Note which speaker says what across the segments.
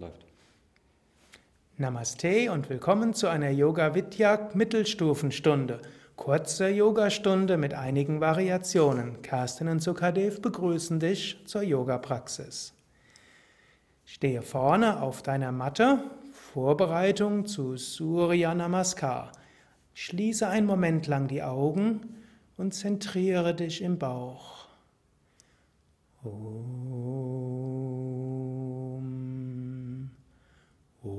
Speaker 1: Läuft.
Speaker 2: Namaste und willkommen zu einer Yoga Vidya Mittelstufenstunde. Kurze Yogastunde mit einigen Variationen. Kerstin und Sukadev begrüßen dich zur Yoga-Praxis. Stehe vorne auf deiner Matte, Vorbereitung zu Surya Namaskar. Schließe einen Moment lang die Augen und zentriere dich im Bauch. Om. Om.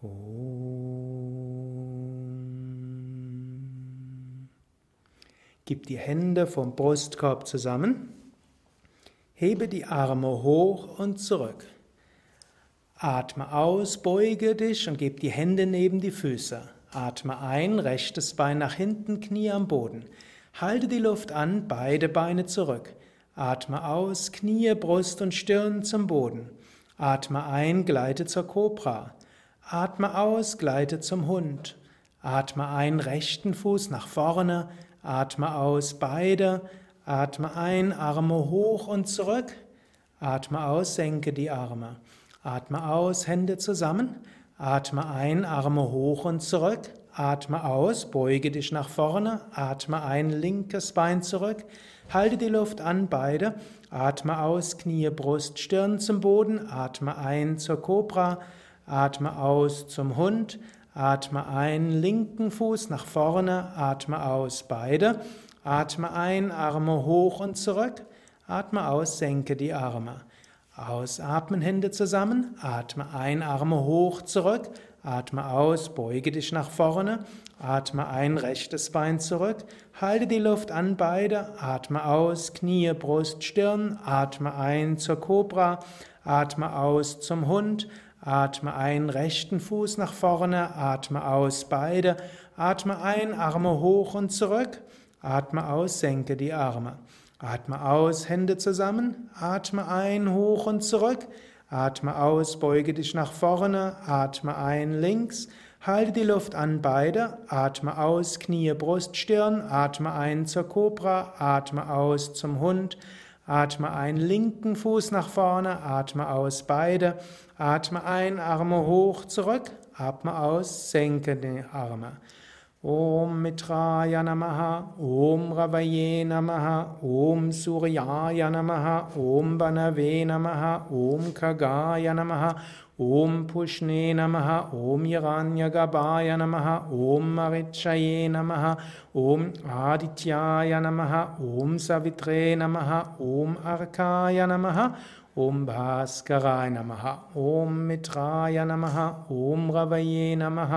Speaker 2: Om. Gib die Hände vom Brustkorb zusammen. Hebe die Arme hoch und zurück. Atme aus, beuge dich und gib die Hände neben die Füße. Atme ein, rechtes Bein nach hinten, Knie am Boden. Halte die Luft an, beide Beine zurück. Atme aus, Knie, Brust und Stirn zum Boden. Atme ein, gleite zur Kobra. Atme aus, gleite zum Hund. Atme ein, rechten Fuß nach vorne. Atme aus, beide. Atme ein, Arme hoch und zurück. Atme aus, senke die Arme. Atme aus, Hände zusammen. Atme ein, Arme hoch und zurück. Atme aus, beuge dich nach vorne. Atme ein, linkes Bein zurück. Halte die Luft an, beide. Atme aus, Knie, Brust, Stirn zum Boden. Atme ein zur Kobra. Atme aus zum Hund. Atme ein, linken Fuß nach vorne. Atme aus, beide. Atme ein, Arme hoch und zurück. Atme aus, senke die Arme. Ausatmen, Hände zusammen. Atme ein, Arme hoch, zurück. Atme aus, beuge dich nach vorne. Atme ein, rechtes Bein zurück. Halte die Luft an, beide. Atme aus, Knie, Brust, Stirn. Atme ein zur Kobra. Atme aus zum Hund. Atme ein, rechten Fuß nach vorne. Atme aus, beide. Atme ein, Arme hoch und zurück. Atme aus, senke die Arme. Atme aus, Hände zusammen. Atme ein, hoch und zurück. Atme aus, beuge dich nach vorne. Atme ein, links. Halte die Luft an, beide. Atme aus, Knie, Brust, Stirn. Atme ein zur Kobra. Atme aus zum Hund. Atme ein, linken Fuß nach vorne. Atme aus, beide. Atme ein, Arme hoch, zurück. Atme aus, senke die Arme. ॐ मित्राय नमः ॐ रवये नमः ॐ सूर्याय नमः ॐ वनवे नमः ॐ खगाय नमः ॐ पुष्णे नमः ॐ यगान्यगपाय नमः ॐ मृक्षये नमः ॐ आदित्याय नमः ॐ सवित्रे नमः ॐ अर्काय नमः ॐ भास्कराय नमः ॐ मित्राय नमः ॐ रवये नमः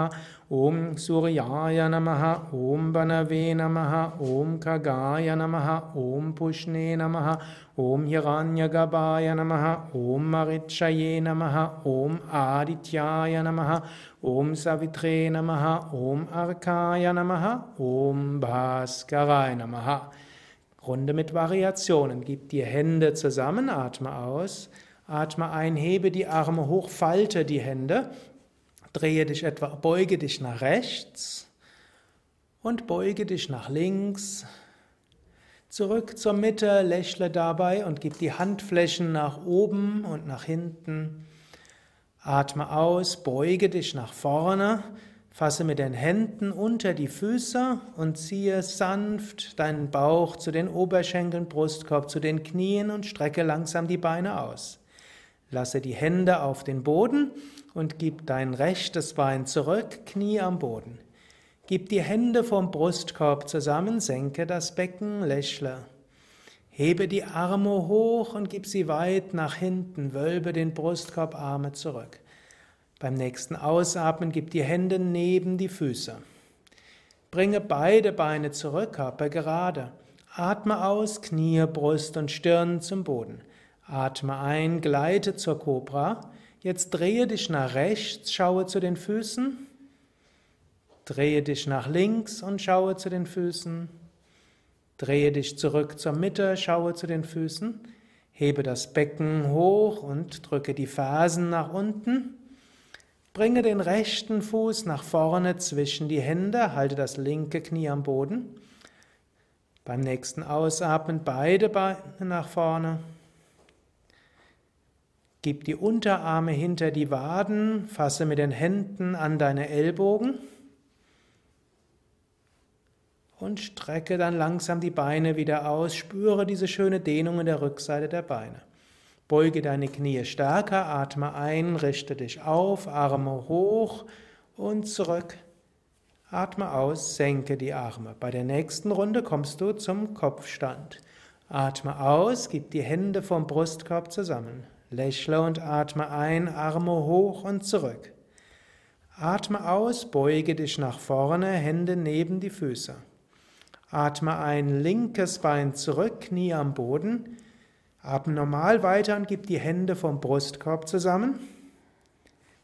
Speaker 2: Om Suryaya Namaha, Om Banave Namaha, Om Kagaya Namaha, Om Pushne Namaha, Om Hiranyagabhaya Namaha, Om Marichaye Namaha, Om Adityaya Namaha, Om Savitre Namaha, Om Arkaya Namaha, Om Bhaskaraya Namaha. Runde mit Variationen. Gib die Hände zusammen, atme aus. Atme ein, hebe die Arme hoch, falte die Hände. Drehe dich etwa, beuge dich nach rechts und beuge dich nach links. Zurück zur Mitte, lächle dabei und gib die Handflächen nach oben und nach hinten. Atme aus, beuge dich nach vorne. Fasse mit den Händen unter die Füße und ziehe sanft deinen Bauch zu den Oberschenkeln, Brustkorb, zu den Knien und strecke langsam die Beine aus. Lasse die Hände auf den Boden und gib dein rechtes Bein zurück, Knie am Boden. Gib die Hände vom Brustkorb zusammen, senke das Becken, lächle. Hebe die Arme hoch und gib sie weit nach hinten, wölbe den Brustkorb, Arme zurück. Beim nächsten Ausatmen gib die Hände neben die Füße. Bringe beide Beine zurück, Körper gerade. Atme aus, Knie, Brust und Stirn zum Boden. Atme ein, gleite zur Kobra. Jetzt drehe dich nach rechts, schaue zu den Füßen. Drehe dich nach links und schaue zu den Füßen. Drehe dich zurück zur Mitte, schaue zu den Füßen. Hebe das Becken hoch und drücke die Fersen nach unten. Bringe den rechten Fuß nach vorne zwischen die Hände, halte das linke Knie am Boden. Beim nächsten Ausatmen beide Beine nach vorne. Gib die Unterarme hinter die Waden, fasse mit den Händen an deine Ellbogen und strecke dann langsam die Beine wieder aus. Spüre diese schöne Dehnung in der Rückseite der Beine. Beuge deine Knie stärker, atme ein, richte dich auf, Arme hoch und zurück. Atme aus, senke die Arme. Bei der nächsten Runde kommst du zum Kopfstand. Atme aus, gib die Hände vom Brustkorb zusammen. Lächle und atme ein, Arme hoch und zurück. Atme aus, beuge dich nach vorne, Hände neben die Füße. Atme ein, linkes Bein zurück, Knie am Boden. Atme normal weiter und gib die Hände vom Brustkorb zusammen.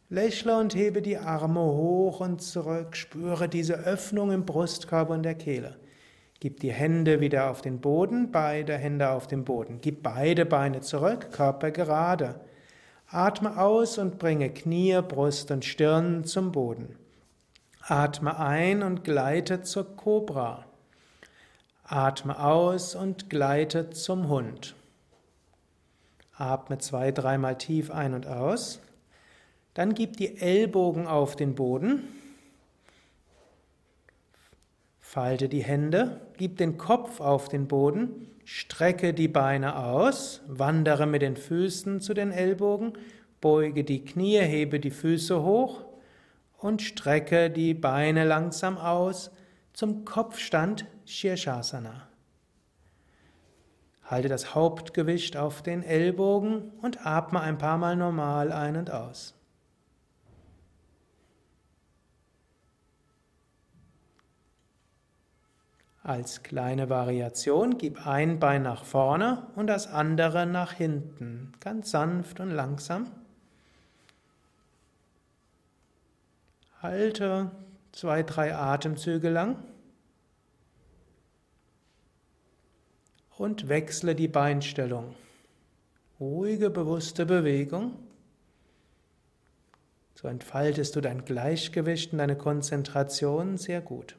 Speaker 2: Lächle und hebe die Arme hoch und zurück. Spüre diese Öffnung im Brustkorb und der Kehle. Gib die Hände wieder auf den Boden, beide Hände auf den Boden. Gib beide Beine zurück, Körper gerade. Atme aus und bringe Knie, Brust und Stirn zum Boden. Atme ein und gleite zur Kobra. Atme aus und gleite zum Hund. Atme zwei, dreimal tief ein und aus. Dann gib die Ellbogen auf den Boden. Falte die Hände, gib den Kopf auf den Boden, strecke die Beine aus, wandere mit den Füßen zu den Ellbogen, beuge die Knie, hebe die Füße hoch und strecke die Beine langsam aus zum Kopfstand Shirshasana. Halte das Hauptgewicht auf den Ellbogen und atme ein paar Mal normal ein und aus. Als kleine Variation gib ein Bein nach vorne und das andere nach hinten, ganz sanft und langsam. Halte zwei, drei Atemzüge lang und wechsle die Beinstellung. Ruhige, bewusste Bewegung. So entfaltest du dein Gleichgewicht und deine Konzentration sehr gut.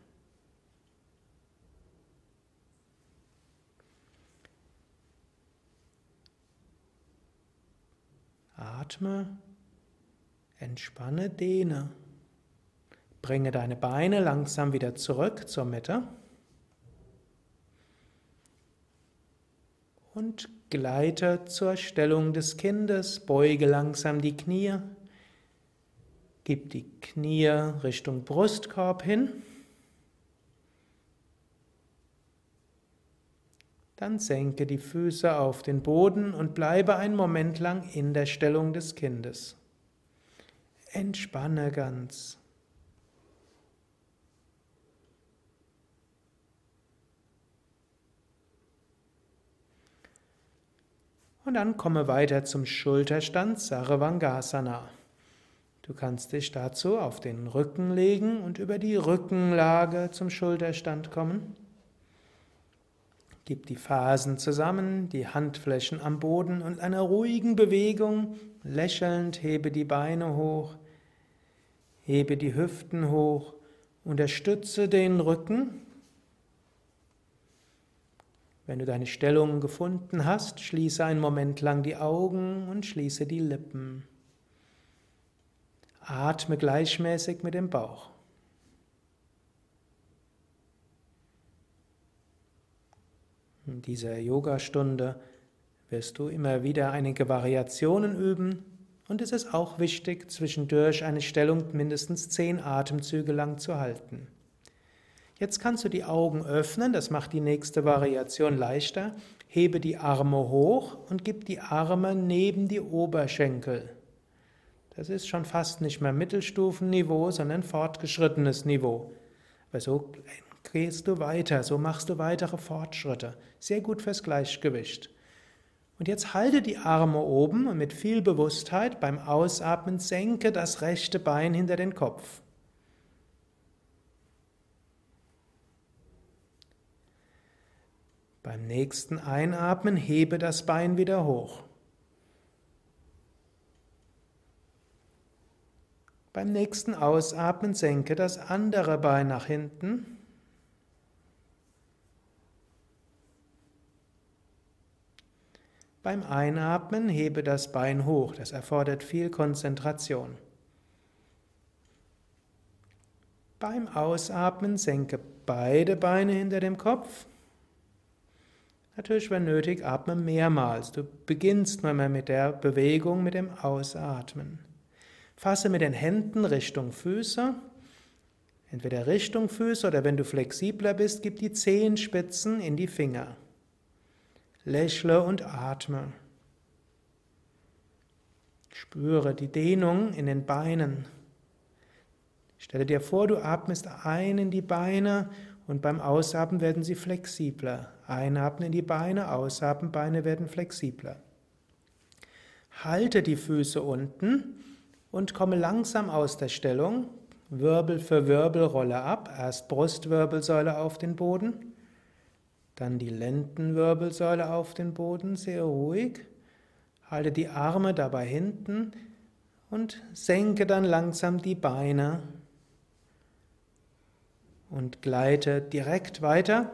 Speaker 2: Atme, entspanne, dehne. Bringe deine Beine langsam wieder zurück zur Mitte. Und gleite zur Stellung des Kindes, beuge langsam die Knie, gib die Knie Richtung Brustkorb hin. Dann senke die Füße auf den Boden und bleibe einen Moment lang in der Stellung des Kindes. Entspanne ganz. Und dann komme weiter zum Schulterstand Sarvangasana. Du kannst dich dazu auf den Rücken legen und über die Rückenlage zum Schulterstand kommen. Gib die Fasen zusammen, die Handflächen am Boden und einer ruhigen Bewegung, lächelnd hebe die Beine hoch, hebe die Hüften hoch, unterstütze den Rücken. Wenn du deine Stellung gefunden hast, schließe einen Moment lang die Augen und schließe die Lippen. Atme gleichmäßig mit dem Bauch. In dieser Yogastunde wirst du immer wieder einige Variationen üben und es ist auch wichtig, zwischendurch eine Stellung mindestens zehn Atemzüge lang zu halten. Jetzt kannst du die Augen öffnen, das macht die nächste Variation leichter. Hebe die Arme hoch und gib die Arme neben die Oberschenkel. Das ist schon fast nicht mehr Mittelstufenniveau, sondern fortgeschrittenes Niveau. Weil so gehst du weiter, so machst du weitere Fortschritte. Sehr gut fürs Gleichgewicht. Und jetzt halte die Arme oben und mit viel Bewusstheit beim Ausatmen senke das rechte Bein hinter den Kopf. Beim nächsten Einatmen hebe das Bein wieder hoch. Beim nächsten Ausatmen senke das andere Bein nach hinten. Beim Einatmen hebe das Bein hoch, das erfordert viel Konzentration. Beim Ausatmen senke beide Beine hinter dem Kopf. Natürlich, wenn nötig, atme mehrmals. Du beginnst nur mal mit der Bewegung, mit dem Ausatmen. Fasse mit den Händen Richtung Füße. Entweder Richtung Füße oder wenn du flexibler bist, gib die Zehenspitzen in die Finger. Lächle und atme. Spüre die Dehnung in den Beinen. Stelle dir vor, du atmest ein in die Beine und beim Ausatmen werden sie flexibler. Einatmen in die Beine, ausatmen, Beine werden flexibler. Halte die Füße unten und komme langsam aus der Stellung. Wirbel für Wirbel rolle ab. Erst Brustwirbelsäule auf den Boden, dann die Lendenwirbelsäule auf den Boden, sehr ruhig. Halte die Arme dabei hinten und senke dann langsam die Beine und gleite direkt weiter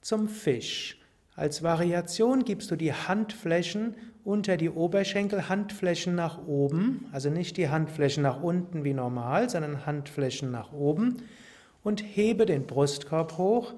Speaker 2: zum Fisch. Als Variation gibst du die Handflächen unter die Oberschenkel, Handflächen nach oben, also nicht die Handflächen nach unten wie normal, sondern Handflächen nach oben und hebe den Brustkorb hoch,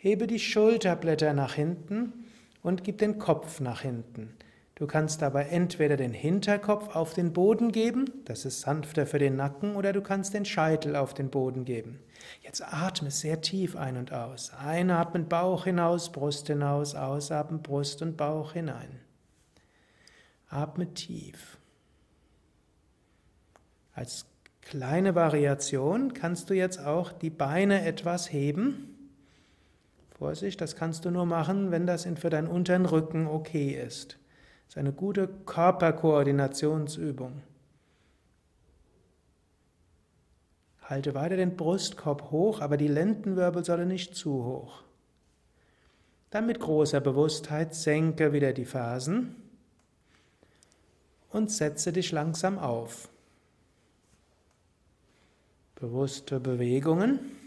Speaker 2: hebe die Schulterblätter nach hinten und gib den Kopf nach hinten. Du kannst dabei entweder den Hinterkopf auf den Boden geben, das ist sanfter für den Nacken, oder du kannst den Scheitel auf den Boden geben. Jetzt atme sehr tief ein und aus. Einatmen, Bauch hinaus, Brust hinaus, ausatmen, Brust und Bauch hinein. Atme tief. Als kleine Variation kannst du jetzt auch die Beine etwas heben. Vorsicht, das kannst du nur machen, wenn das für deinen unteren Rücken okay ist. Das ist eine gute Körperkoordinationsübung. Halte weiter den Brustkorb hoch, aber die Lendenwirbelsäule nicht zu hoch. Dann mit großer Bewusstheit senke wieder die Fersen und setze dich langsam auf. Bewusste Bewegungen.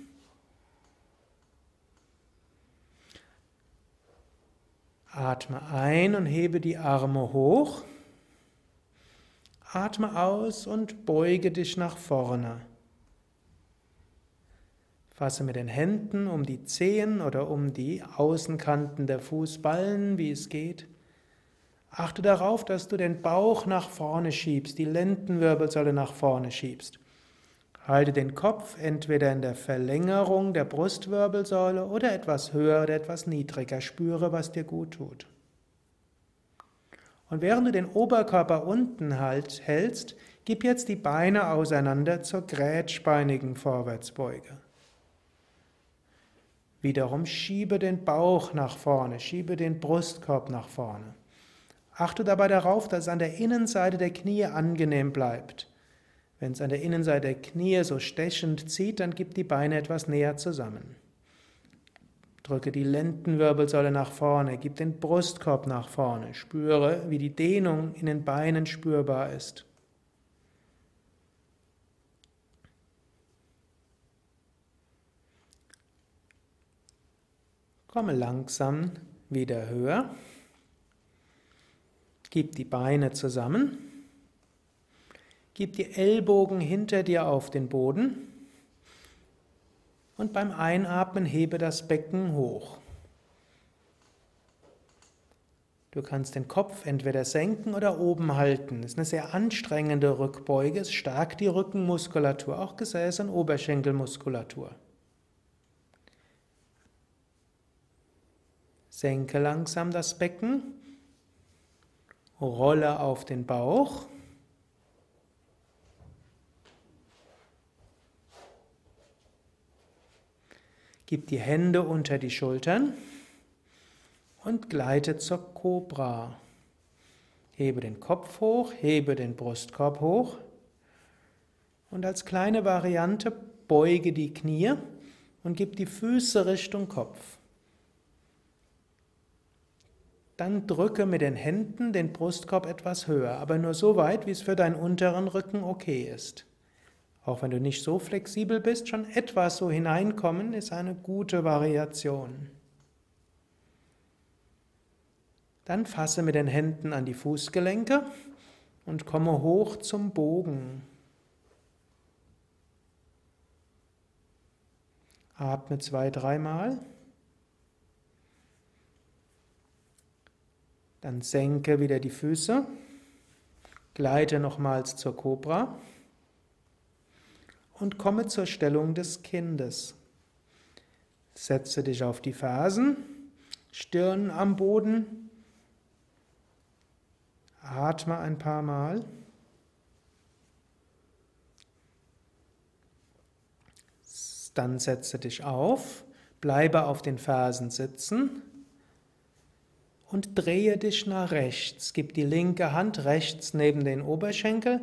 Speaker 2: Atme ein und hebe die Arme hoch. Atme aus und beuge dich nach vorne. Fasse mit den Händen um die Zehen oder um die Außenkanten der Fußballen, wie es geht. Achte darauf, dass du den Bauch nach vorne schiebst, die Lendenwirbelsäule nach vorne schiebst. Halte den Kopf entweder in der Verlängerung der Brustwirbelsäule oder etwas höher oder etwas niedriger. Spüre, was dir gut tut. Und während du den Oberkörper unten halt hältst, gib jetzt die Beine auseinander zur grätschbeinigen Vorwärtsbeuge. Wiederum schiebe den Bauch nach vorne, schiebe den Brustkorb nach vorne. Achte dabei darauf, dass es an der Innenseite der Knie angenehm bleibt. Wenn es an der Innenseite der Knie so stechend zieht, dann gib die Beine etwas näher zusammen. Drücke die Lendenwirbelsäule nach vorne, gib den Brustkorb nach vorne, spüre, wie die Dehnung in den Beinen spürbar ist. Komme langsam wieder höher. Gib die Beine zusammen. Gib die Ellbogen hinter dir auf den Boden und beim Einatmen hebe das Becken hoch. Du kannst den Kopf entweder senken oder oben halten. Das ist eine sehr anstrengende Rückbeuge. Es stärkt die Rückenmuskulatur, auch Gesäß- und Oberschenkelmuskulatur. Senke langsam das Becken, rolle auf den Bauch. Gib die Hände unter die Schultern und gleite zur Kobra. Hebe den Kopf hoch, hebe den Brustkorb hoch und als kleine Variante beuge die Knie und gib die Füße Richtung Kopf. Dann drücke mit den Händen den Brustkorb etwas höher, aber nur so weit, wie es für deinen unteren Rücken okay ist. Auch wenn du nicht so flexibel bist, schon etwas so hineinkommen ist eine gute Variation. Dann fasse mit den Händen an die Fußgelenke und komme hoch zum Bogen. Atme zwei, dreimal. Dann senke wieder die Füße. Gleite nochmals zur Kobra. Und komme zur Stellung des Kindes. Setze dich auf die Fersen, Stirn am Boden. Atme ein paar Mal. Dann setze dich auf, bleibe auf den Fersen sitzen und drehe dich nach rechts. Gib die linke Hand rechts neben den Oberschenkel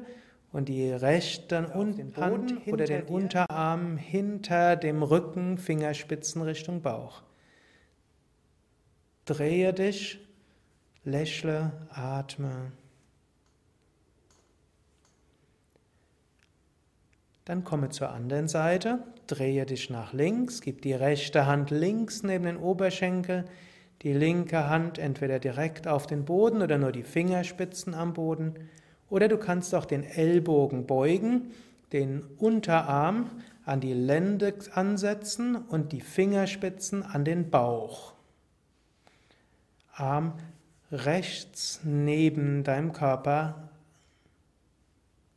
Speaker 2: und die rechte Hand oder den Unterarm hinter dem Rücken, Fingerspitzen Richtung Bauch. Drehe dich, lächle, atme. Dann komme zur anderen Seite, drehe dich nach links, gib die rechte Hand links neben den Oberschenkel, die linke Hand entweder direkt auf den Boden oder nur die Fingerspitzen am Boden. Oder du kannst auch den Ellbogen beugen, den Unterarm an die Lende ansetzen und die Fingerspitzen an den Bauch. Arm rechts neben deinem Körper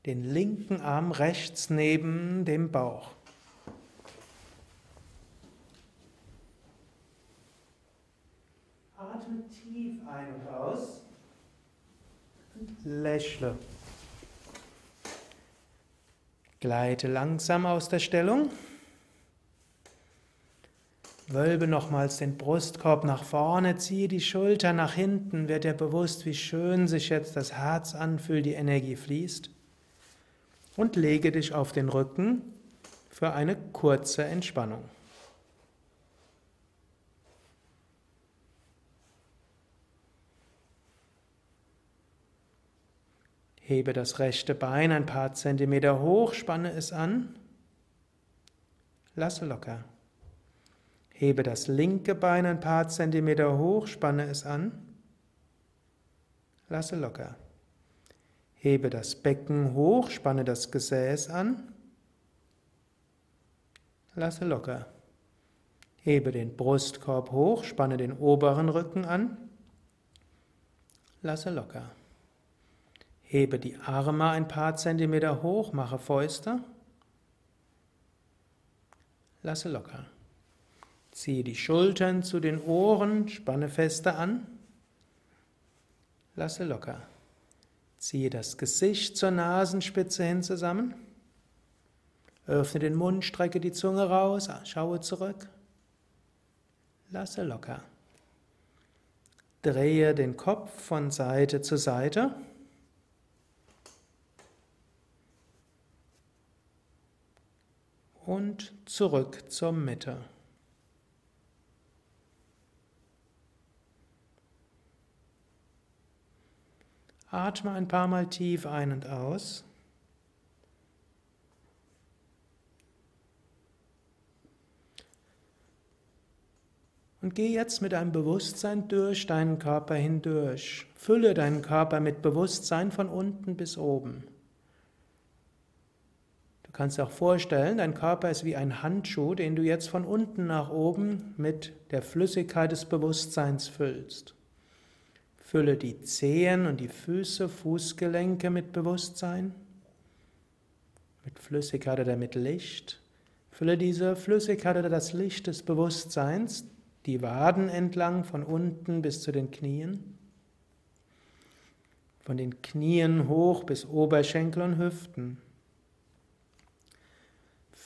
Speaker 2: den linken Arm rechts neben dem Bauch. Atme tief ein und aus. Lächle. Gleite langsam aus der Stellung. Wölbe nochmals den Brustkorb nach vorne, ziehe die Schulter nach hinten, wird dir bewusst, wie schön sich jetzt das Herz anfühlt, die Energie fließt und lege dich auf den Rücken für eine kurze Entspannung. Hebe das rechte Bein ein paar Zentimeter hoch, spanne es an, lasse locker. Hebe das linke Bein ein paar Zentimeter hoch, spanne es an, lasse locker. Hebe das Becken hoch, spanne das Gesäß an. Lasse locker. Hebe den Brustkorb hoch, spanne den oberen Rücken an. Lasse locker. Hebe die Arme ein paar Zentimeter hoch, mache Fäuste. Lasse locker. Ziehe die Schultern zu den Ohren, spanne feste an. Lasse locker. Ziehe das Gesicht zur Nasenspitze hin zusammen. Öffne den Mund, strecke die Zunge raus, schaue zurück. Lasse locker. Drehe den Kopf von Seite zu Seite. Und zurück zur Mitte. Atme ein paar Mal tief ein und aus. Und geh jetzt mit deinem Bewusstsein durch deinen Körper hindurch. Fülle deinen Körper mit Bewusstsein von unten bis oben. Du kannst dir auch vorstellen, dein Körper ist wie ein Handschuh, den du jetzt von unten nach oben mit der Flüssigkeit des Bewusstseins füllst. Fülle die Zehen und die Füße, Fußgelenke mit Bewusstsein, mit Flüssigkeit oder mit Licht. Fülle diese Flüssigkeit oder das Licht des Bewusstseins, die Waden entlang von unten bis zu den Knien, von den Knien hoch bis Oberschenkel und Hüften.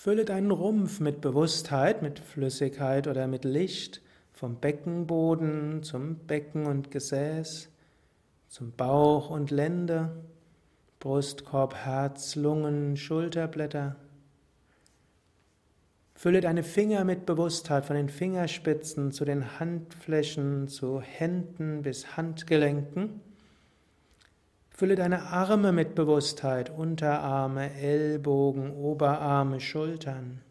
Speaker 2: Fülle deinen Rumpf mit Bewusstheit, mit Flüssigkeit oder mit Licht vom Beckenboden zum Becken und Gesäß, zum Bauch und Lende, Brustkorb, Herz, Lungen, Schulterblätter. Fülle deine Finger mit Bewusstheit von den Fingerspitzen zu den Handflächen, zu Händen bis Handgelenken. Fülle deine Arme mit Bewusstheit, Unterarme, Ellbogen, Oberarme, Schultern.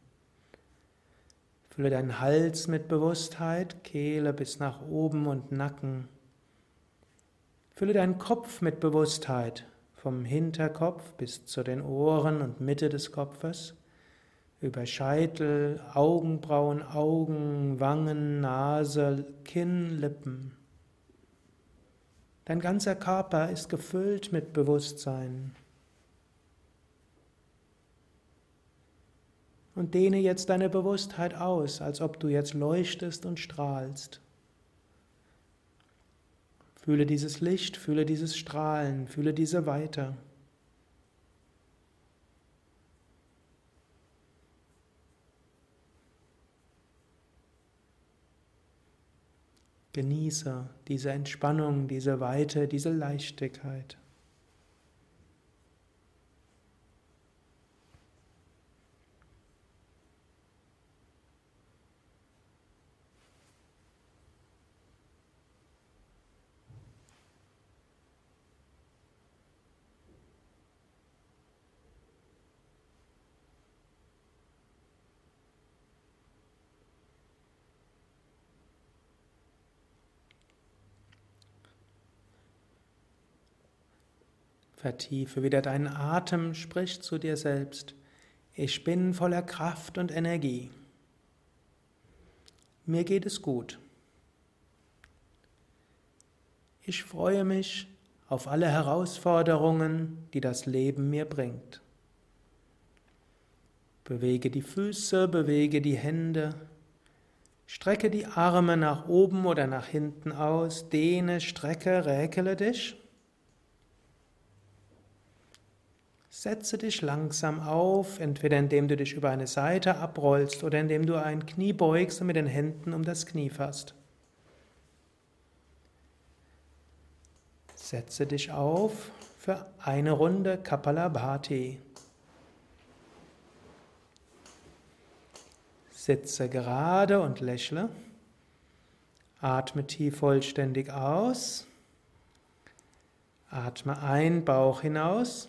Speaker 2: Fülle deinen Hals mit Bewusstheit, Kehle bis nach oben und Nacken. Fülle deinen Kopf mit Bewusstheit, vom Hinterkopf bis zu den Ohren und Mitte des Kopfes, über Scheitel, Augenbrauen, Augen, Wangen, Nase, Kinn, Lippen. Dein ganzer Körper ist gefüllt mit Bewusstsein. Und dehne jetzt deine Bewusstheit aus, als ob du jetzt leuchtest und strahlst. Fühle dieses Licht, fühle dieses Strahlen, fühle diese Weite. Genieße diese Entspannung, diese Weite, diese Leichtigkeit. Vertiefe wieder deinen Atem, sprich zu dir selbst. Ich bin voller Kraft und Energie. Mir geht es gut. Ich freue mich auf alle Herausforderungen, die das Leben mir bringt. Bewege die Füße, bewege die Hände, strecke die Arme nach oben oder nach hinten aus, dehne, strecke, räkele dich. Setze dich langsam auf, entweder indem du dich über eine Seite abrollst oder indem du ein Knie beugst und mit den Händen um das Knie fasst. Setze dich auf für eine Runde Kapalabhati. Sitze gerade und lächle. Atme tief vollständig aus. Atme ein, Bauch hinaus.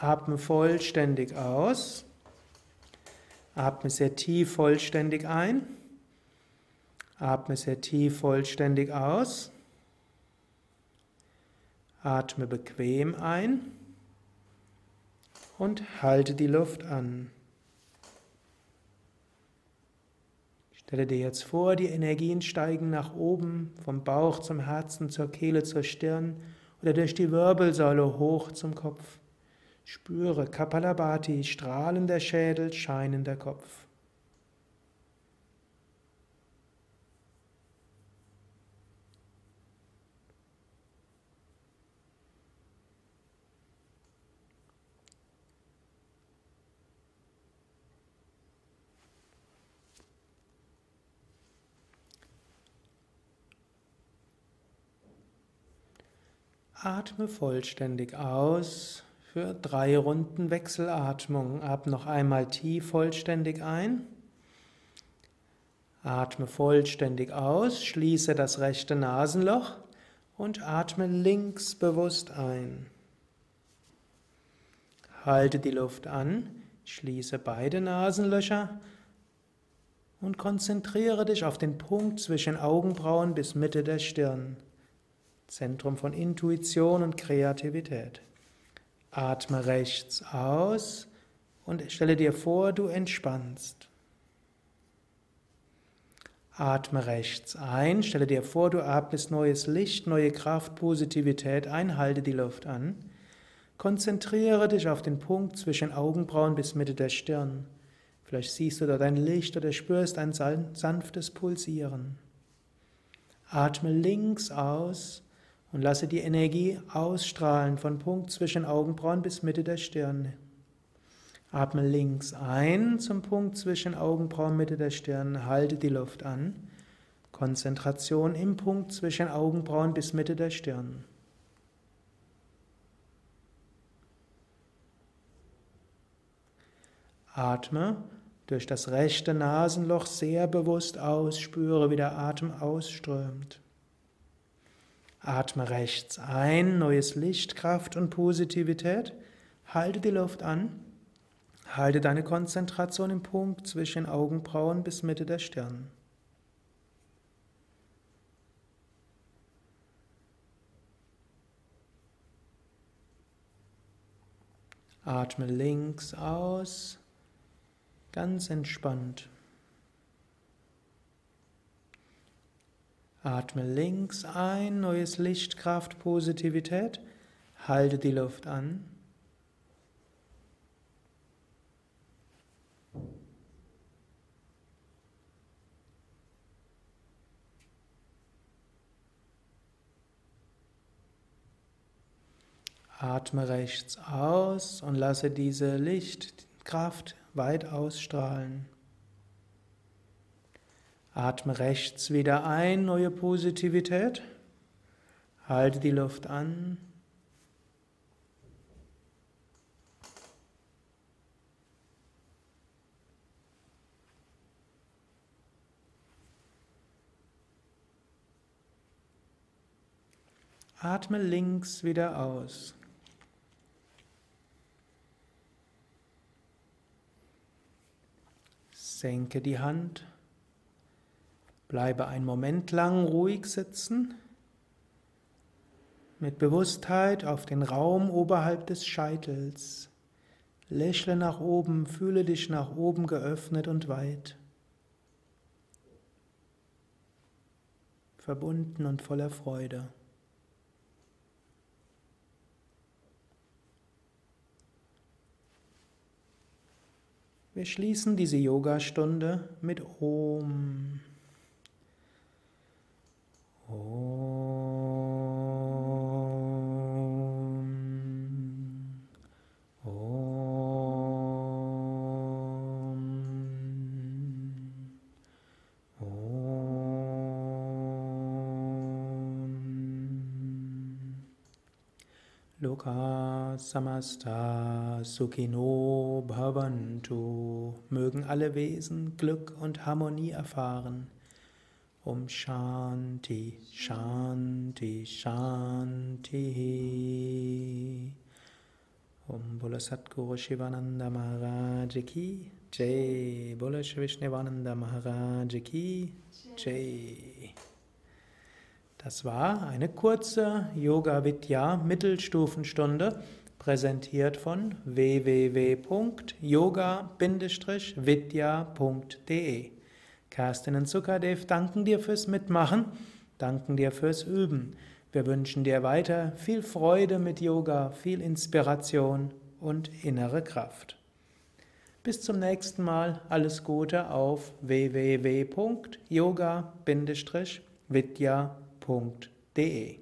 Speaker 2: Atme vollständig aus. Atme sehr tief vollständig ein. Atme sehr tief vollständig aus. Atme bequem ein und halte die Luft an. Stelle dir jetzt vor, die Energien steigen nach oben, vom Bauch zum Herzen, zur Kehle, zur Stirn oder durch die Wirbelsäule hoch zum Kopf. Spüre Kapalabhati, strahlender Schädel, scheinender Kopf. Atme vollständig aus für drei Runden Wechselatmung. Atme noch einmal tief vollständig ein. Atme vollständig aus, schließe das rechte Nasenloch und atme links bewusst ein. Halte die Luft an, schließe beide Nasenlöcher und konzentriere dich auf den Punkt zwischen Augenbrauen bis Mitte der Stirn, Zentrum von Intuition und Kreativität. Atme rechts aus und stelle dir vor, du entspannst. Atme rechts ein, stelle dir vor, du atmest neues Licht, neue Kraft, Positivität ein, halte die Luft an. Konzentriere dich auf den Punkt zwischen Augenbrauen bis Mitte der Stirn. Vielleicht siehst du dort ein Licht oder spürst ein sanftes Pulsieren. Atme links aus und lasse die Energie ausstrahlen von Punkt zwischen Augenbrauen bis Mitte der Stirn. Atme links ein zum Punkt zwischen Augenbrauen Mitte der Stirn, halte die Luft an. Konzentration im Punkt zwischen Augenbrauen bis Mitte der Stirn. Atme durch das rechte Nasenloch sehr bewusst aus, spüre, wie der Atem ausströmt. Atme rechts ein, neues Licht, Kraft und Positivität. Halte die Luft an. Halte deine Konzentration im Punkt zwischen Augenbrauen bis Mitte der Stirn. Atme links aus, ganz entspannt. Atme links ein, neues Licht, Kraft, Positivität. Halte die Luft an. Atme rechts aus und lasse diese Lichtkraft weit ausstrahlen. Atme rechts wieder ein, neue Positivität. Halte die Luft an. Atme links wieder aus. Senke die Hand. Bleibe einen Moment lang ruhig sitzen. Mit Bewusstheit auf den Raum oberhalb des Scheitels. Lächle nach oben, fühle dich nach oben geöffnet und weit. Verbunden und voller Freude. Wir schließen diese Yogastunde mit Om. Om. Om. Om. Samasta sukhino bhavantu. Mögen alle Wesen Glück und Harmonie erfahren. Om Shanti, Shanti, Shanti. Om Bola Satguru Shivananda Maharaj Ki Jai. Bola Vishnevananda Maharaj Ki Jai. Das war eine kurze Yoga Vidya Mittelstufenstunde, präsentiert von www.yoga-vidya.de. Kerstin und Sukadev danken dir fürs Mitmachen, danken dir fürs Üben. Wir wünschen dir weiter viel Freude mit Yoga, viel Inspiration und innere Kraft. Bis zum nächsten Mal, alles Gute auf www.yoga-vidya.de